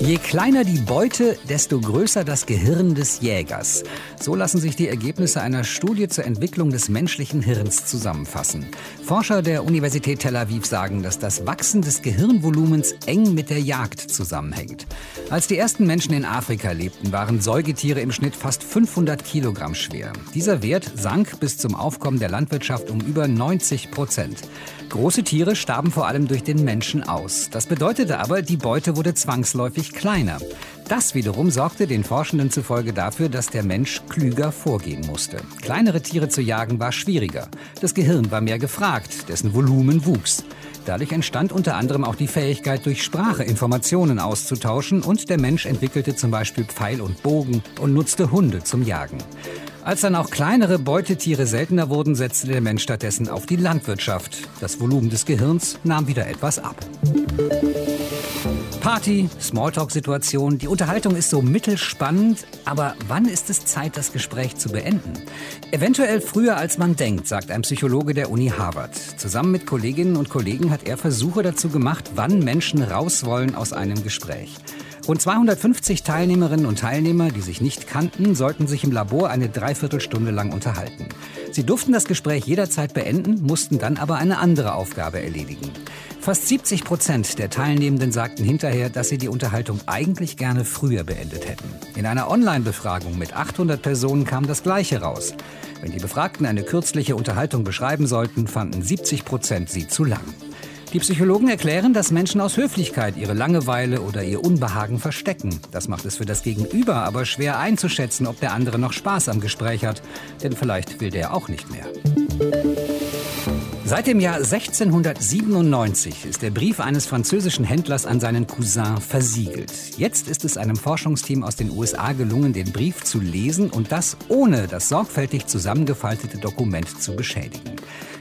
Je kleiner die Beute, desto größer das Gehirn des Jägers. So lassen sich die Ergebnisse einer Studie zur Entwicklung des menschlichen Hirns zusammenfassen. Forscher der Universität Tel Aviv sagen, dass das Wachsen des Gehirnvolumens eng mit der Jagd zusammenhängt. Als die ersten Menschen in Afrika lebten, waren Säugetiere im Schnitt fast 500 Kilogramm schwer. Dieser Wert sank bis zum Aufkommen der Landwirtschaft um über 90 Prozent. Große Tiere starben vor allem durch den Menschen aus. Das bedeutete aber, die Beute wurde zwangsläufig kleiner. Das wiederum sorgte den Forschenden zufolge dafür, dass der Mensch klüger vorgehen musste. Kleinere Tiere zu jagen war schwieriger. Das Gehirn war mehr gefragt, dessen Volumen wuchs. Dadurch entstand unter anderem auch die Fähigkeit, durch Sprache Informationen auszutauschen und der Mensch entwickelte zum Beispiel Pfeil und Bogen und nutzte Hunde zum Jagen. Als dann auch kleinere Beutetiere seltener wurden, setzte der Mensch stattdessen auf die Landwirtschaft. Das Volumen des Gehirns nahm wieder etwas ab. Party, Smalltalk-Situation, die Unterhaltung ist so mittelspannend, aber wann ist es Zeit, das Gespräch zu beenden? Eventuell früher als man denkt, sagt ein Psychologe der Uni Harvard. Zusammen mit Kolleginnen und Kollegen hat er Versuche dazu gemacht, wann Menschen raus wollen aus einem Gespräch. Rund 250 Teilnehmerinnen und Teilnehmer, die sich nicht kannten, sollten sich im Labor eine Dreiviertelstunde lang unterhalten. Sie durften das Gespräch jederzeit beenden, mussten dann aber eine andere Aufgabe erledigen. Fast 70 Prozent der Teilnehmenden sagten hinterher, dass sie die Unterhaltung eigentlich gerne früher beendet hätten. In einer Online-Befragung mit 800 Personen kam das Gleiche raus. Wenn die Befragten eine kürzliche Unterhaltung beschreiben sollten, fanden 70 Prozent sie zu lang. Die Psychologen erklären, dass Menschen aus Höflichkeit ihre Langeweile oder ihr Unbehagen verstecken. Das macht es für das Gegenüber aber schwer einzuschätzen, ob der andere noch Spaß am Gespräch hat. Denn vielleicht will der auch nicht mehr. Seit dem Jahr 1697 ist der Brief eines französischen Händlers an seinen Cousin versiegelt. Jetzt ist es einem Forschungsteam aus den USA gelungen, den Brief zu lesen und das ohne das sorgfältig zusammengefaltete Dokument zu beschädigen.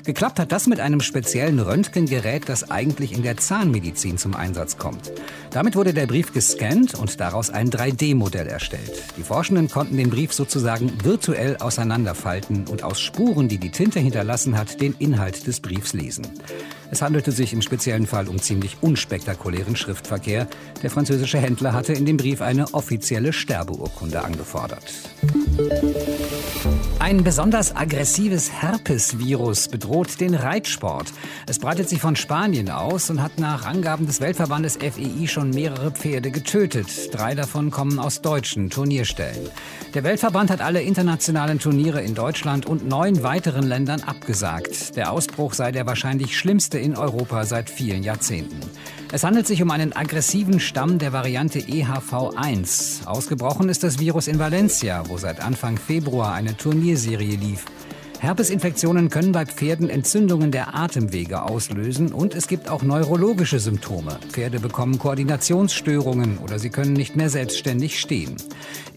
Geklappt hat das mit einem speziellen Röntgengerät, das eigentlich in der Zahnmedizin zum Einsatz kommt. Damit wurde der Brief gescannt und daraus ein 3D-Modell erstellt. Die Forschenden konnten den Brief sozusagen virtuell auseinanderfalten und aus Spuren, die die Tinte hinterlassen hat, den Inhalt des Briefs lesen. Es handelte sich im speziellen Fall um ziemlich unspektakulären Schriftverkehr. Der französische Händler hatte in dem Brief eine offizielle Sterbeurkunde angefordert. Ein besonders aggressives Herpesvirus bedroht den Reitsport. Es breitet sich von Spanien aus und hat nach Angaben des Weltverbandes FEI schon mehrere Pferde getötet. Drei davon kommen aus deutschen Turnierstellen. Der Weltverband hat alle internationalen Turniere in Deutschland und neun weiteren Ländern abgesagt. Der Ausbruch sei der wahrscheinlich schlimmste in Europa seit vielen Jahrzehnten. Es handelt sich um einen aggressiven Stamm der Variante EHV1. Ausgebrochen ist das Virus in Valencia, wo seit Anfang Februar eine Turnierserie lief. Herpesinfektionen können bei Pferden Entzündungen der Atemwege auslösen und es gibt auch neurologische Symptome. Pferde bekommen Koordinationsstörungen oder sie können nicht mehr selbstständig stehen.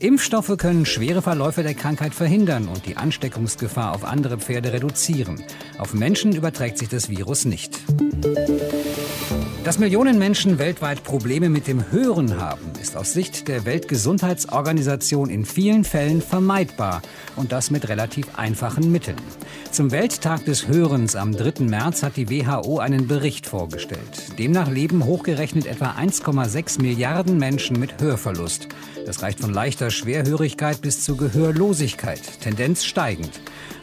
Impfstoffe können schwere Verläufe der Krankheit verhindern und die Ansteckungsgefahr auf andere Pferde reduzieren. Auf Menschen überträgt sich das Virus nicht. Dass Millionen Menschen weltweit Probleme mit dem Hören haben, ist aus Sicht der Weltgesundheitsorganisation in vielen Fällen vermeidbar und das mit relativ einfachen Mitteln. Zum Welttag des Hörens am 3. März hat die WHO einen Bericht vorgestellt. Demnach leben hochgerechnet etwa 1,6 Milliarden Menschen mit Hörverlust. Das reicht von leichter Schwerhörigkeit bis zu Gehörlosigkeit, Tendenz steigend.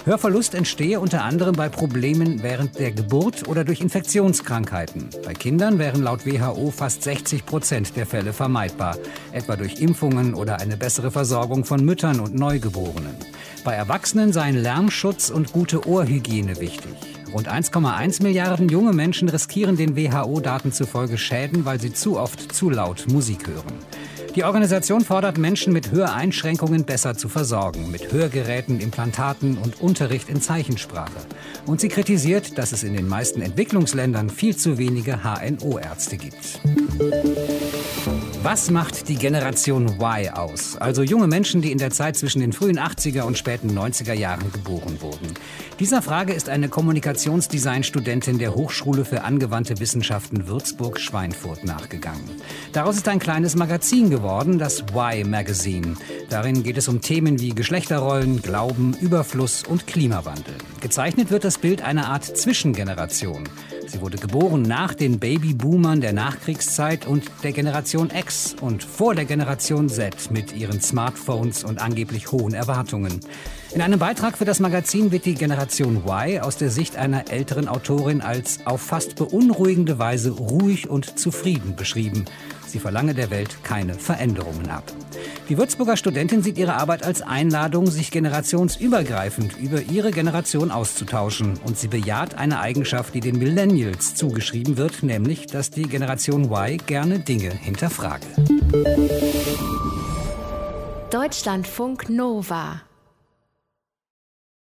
Hörverlust entstehe unter anderem bei Problemen während der Geburt oder durch Infektionskrankheiten. Bei Kindern wären laut WHO fast 60 Prozent der Fälle vermeidbar, etwa durch Impfungen oder eine bessere Versorgung von Müttern und Neugeborenen. Bei Erwachsenen seien Lärmschutz und gute Ohrhygiene wichtig. Rund 1,1 Milliarden junge Menschen riskieren den WHO-Daten zufolge Schäden, weil sie zu oft zu laut Musik hören. Die Organisation fordert Menschen mit Höreinschränkungen besser zu versorgen, mit Hörgeräten, Implantaten und Unterricht in Zeichensprache. Und sie kritisiert, dass es in den meisten Entwicklungsländern viel zu wenige HNO-Ärzte gibt. Was macht die Generation Y aus? Also junge Menschen, die in der Zeit zwischen den frühen 80er und späten 90er Jahren geboren wurden. Dieser Frage ist eine Kommunikationsdesign-Studentin der Hochschule für angewandte Wissenschaften Würzburg-Schweinfurt nachgegangen. Daraus ist ein kleines Magazin geworden, das Y Magazine. Darin geht es um Themen wie Geschlechterrollen, Glauben, Überfluss und Klimawandel. Gezeichnet wird das Bild einer Art Zwischengeneration. Sie wurde geboren nach den Babyboomern der Nachkriegszeit und der Generation X und vor der Generation Z mit ihren Smartphones und angeblich hohen Erwartungen. In einem Beitrag für das Magazin wird die Generation Y aus der Sicht einer älteren Autorin als auf fast beunruhigende Weise ruhig und zufrieden beschrieben. Sie verlange der Welt keine Veränderungen ab. Die Würzburger Studentin sieht ihre Arbeit als Einladung, sich generationsübergreifend über ihre Generation auszutauschen. Und sie bejaht eine Eigenschaft, die den Millennials zugeschrieben wird, nämlich, dass die Generation Y gerne Dinge hinterfrage. Deutschlandfunk Nova